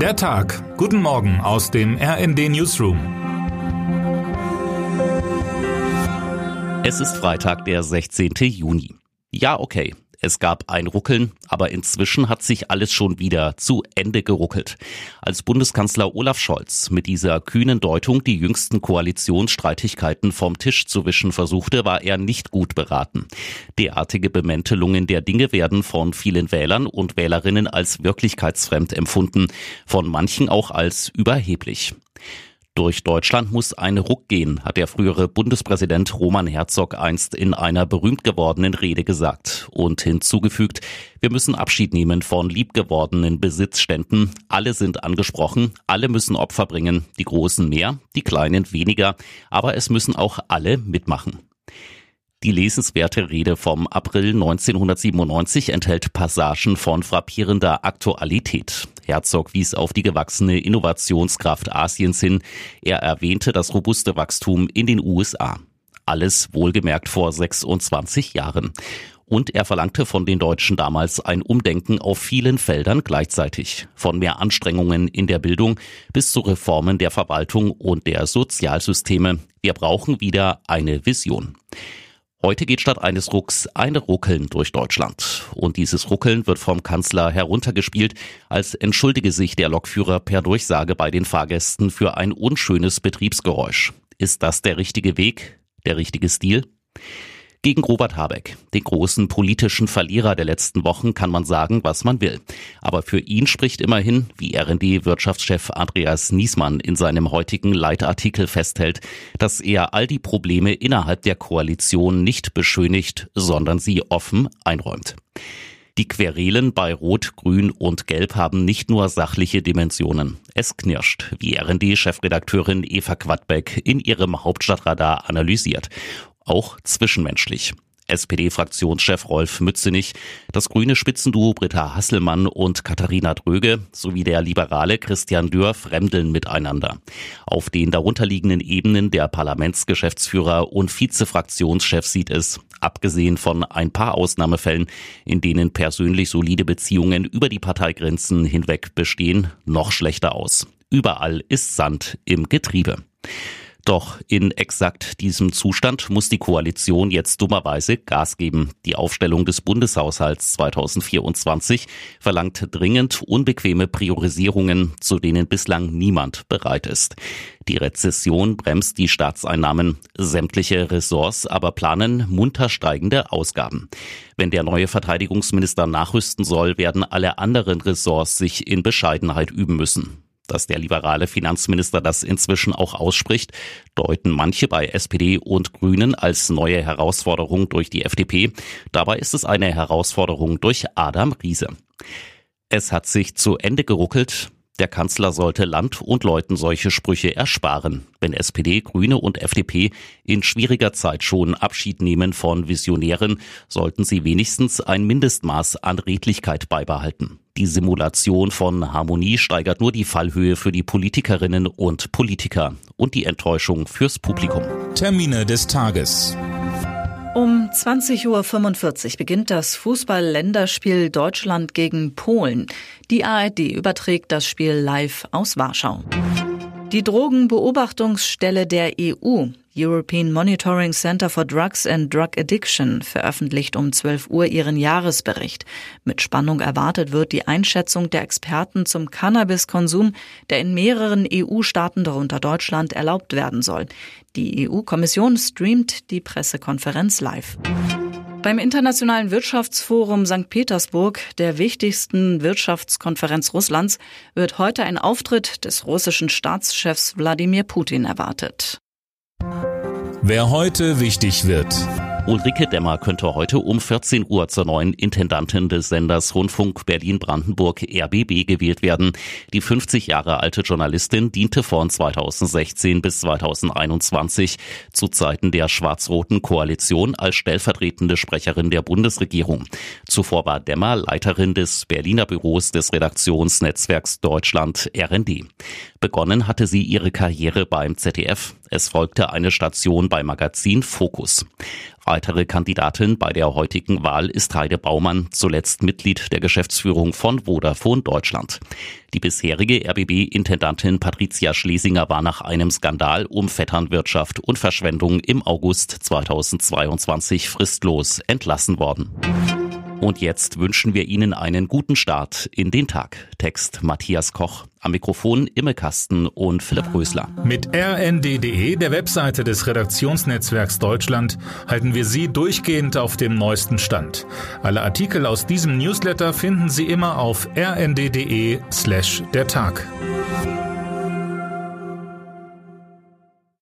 Der Tag. Guten Morgen aus dem RND Newsroom. Es ist Freitag, der 16. Juni. Ja, okay. Es gab ein Ruckeln, aber inzwischen hat sich alles schon wieder zu Ende geruckelt. Als Bundeskanzler Olaf Scholz mit dieser kühnen Deutung die jüngsten Koalitionsstreitigkeiten vom Tisch zu wischen versuchte, war er nicht gut beraten. Derartige Bemäntelungen der Dinge werden von vielen Wählern und Wählerinnen als wirklichkeitsfremd empfunden, von manchen auch als überheblich. Durch Deutschland muss ein Ruck gehen, hat der frühere Bundespräsident Roman Herzog einst in einer berühmt gewordenen Rede gesagt und hinzugefügt, wir müssen Abschied nehmen von liebgewordenen Besitzständen. Alle sind angesprochen, alle müssen Opfer bringen, die Großen mehr, die Kleinen weniger, aber es müssen auch alle mitmachen. Die lesenswerte Rede vom April 1997 enthält Passagen von frappierender Aktualität. Herzog wies auf die gewachsene Innovationskraft Asiens hin. Er erwähnte das robuste Wachstum in den USA. Alles wohlgemerkt vor 26 Jahren. Und er verlangte von den Deutschen damals ein Umdenken auf vielen Feldern gleichzeitig. Von mehr Anstrengungen in der Bildung bis zu Reformen der Verwaltung und der Sozialsysteme. Wir brauchen wieder eine Vision. Heute geht statt eines Rucks ein Ruckeln durch Deutschland. Und dieses Ruckeln wird vom Kanzler heruntergespielt, als entschuldige sich der Lokführer per Durchsage bei den Fahrgästen für ein unschönes Betriebsgeräusch. Ist das der richtige Weg? Der richtige Stil? Gegen Robert Habeck, den großen politischen Verlierer der letzten Wochen, kann man sagen, was man will. Aber für ihn spricht immerhin, wie RD-Wirtschaftschef Andreas Niesmann in seinem heutigen Leitartikel festhält, dass er all die Probleme innerhalb der Koalition nicht beschönigt, sondern sie offen einräumt. Die Querelen bei Rot, Grün und Gelb haben nicht nur sachliche Dimensionen. Es knirscht, wie RD-Chefredakteurin Eva Quadbeck in ihrem Hauptstadtradar analysiert auch zwischenmenschlich. SPD-Fraktionschef Rolf Mützenich, das grüne Spitzenduo Britta Hasselmann und Katharina Dröge sowie der liberale Christian Dürr fremdeln miteinander. Auf den darunterliegenden Ebenen der Parlamentsgeschäftsführer und Vizefraktionschef sieht es, abgesehen von ein paar Ausnahmefällen, in denen persönlich solide Beziehungen über die Parteigrenzen hinweg bestehen, noch schlechter aus. Überall ist Sand im Getriebe. Doch in exakt diesem Zustand muss die Koalition jetzt dummerweise Gas geben. Die Aufstellung des Bundeshaushalts 2024 verlangt dringend unbequeme Priorisierungen, zu denen bislang niemand bereit ist. Die Rezession bremst die Staatseinnahmen. Sämtliche Ressorts aber planen munter steigende Ausgaben. Wenn der neue Verteidigungsminister nachrüsten soll, werden alle anderen Ressorts sich in Bescheidenheit üben müssen. Dass der liberale Finanzminister das inzwischen auch ausspricht, deuten manche bei SPD und Grünen als neue Herausforderung durch die FDP. Dabei ist es eine Herausforderung durch Adam Riese. Es hat sich zu Ende geruckelt. Der Kanzler sollte Land und Leuten solche Sprüche ersparen, wenn SPD, Grüne und FDP in schwieriger Zeit schon Abschied nehmen von Visionären, sollten sie wenigstens ein Mindestmaß an Redlichkeit beibehalten. Die Simulation von Harmonie steigert nur die Fallhöhe für die Politikerinnen und Politiker und die Enttäuschung fürs Publikum. Termine des Tages. Um 20.45 Uhr beginnt das Fußball-Länderspiel Deutschland gegen Polen. Die ARD überträgt das Spiel live aus Warschau. Die Drogenbeobachtungsstelle der EU, European Monitoring Center for Drugs and Drug Addiction, veröffentlicht um 12 Uhr ihren Jahresbericht. Mit Spannung erwartet wird die Einschätzung der Experten zum Cannabiskonsum, der in mehreren EU-Staaten, darunter Deutschland, erlaubt werden soll. Die EU-Kommission streamt die Pressekonferenz live. Beim Internationalen Wirtschaftsforum St. Petersburg, der wichtigsten Wirtschaftskonferenz Russlands, wird heute ein Auftritt des russischen Staatschefs Wladimir Putin erwartet. Wer heute wichtig wird. Ulrike Demmer könnte heute um 14 Uhr zur neuen Intendantin des Senders Rundfunk Berlin-Brandenburg RBB gewählt werden. Die 50 Jahre alte Journalistin diente von 2016 bis 2021 zu Zeiten der schwarz-roten Koalition als stellvertretende Sprecherin der Bundesregierung. Zuvor war Demmer Leiterin des Berliner Büros des Redaktionsnetzwerks Deutschland RND. Begonnen hatte sie ihre Karriere beim ZDF. Es folgte eine Station bei Magazin Focus. Weitere Kandidatin bei der heutigen Wahl ist Heide Baumann, zuletzt Mitglied der Geschäftsführung von Vodafone Deutschland. Die bisherige RBB-Intendantin Patricia Schlesinger war nach einem Skandal um Vetternwirtschaft und Verschwendung im August 2022 fristlos entlassen worden. Und jetzt wünschen wir Ihnen einen guten Start in den Tag. Text Matthias Koch. Am Mikrofon Imme Kasten und Philipp Rösler. Mit rnd.de, der Webseite des Redaktionsnetzwerks Deutschland, halten wir Sie durchgehend auf dem neuesten Stand. Alle Artikel aus diesem Newsletter finden Sie immer auf rnd.de slash der Tag.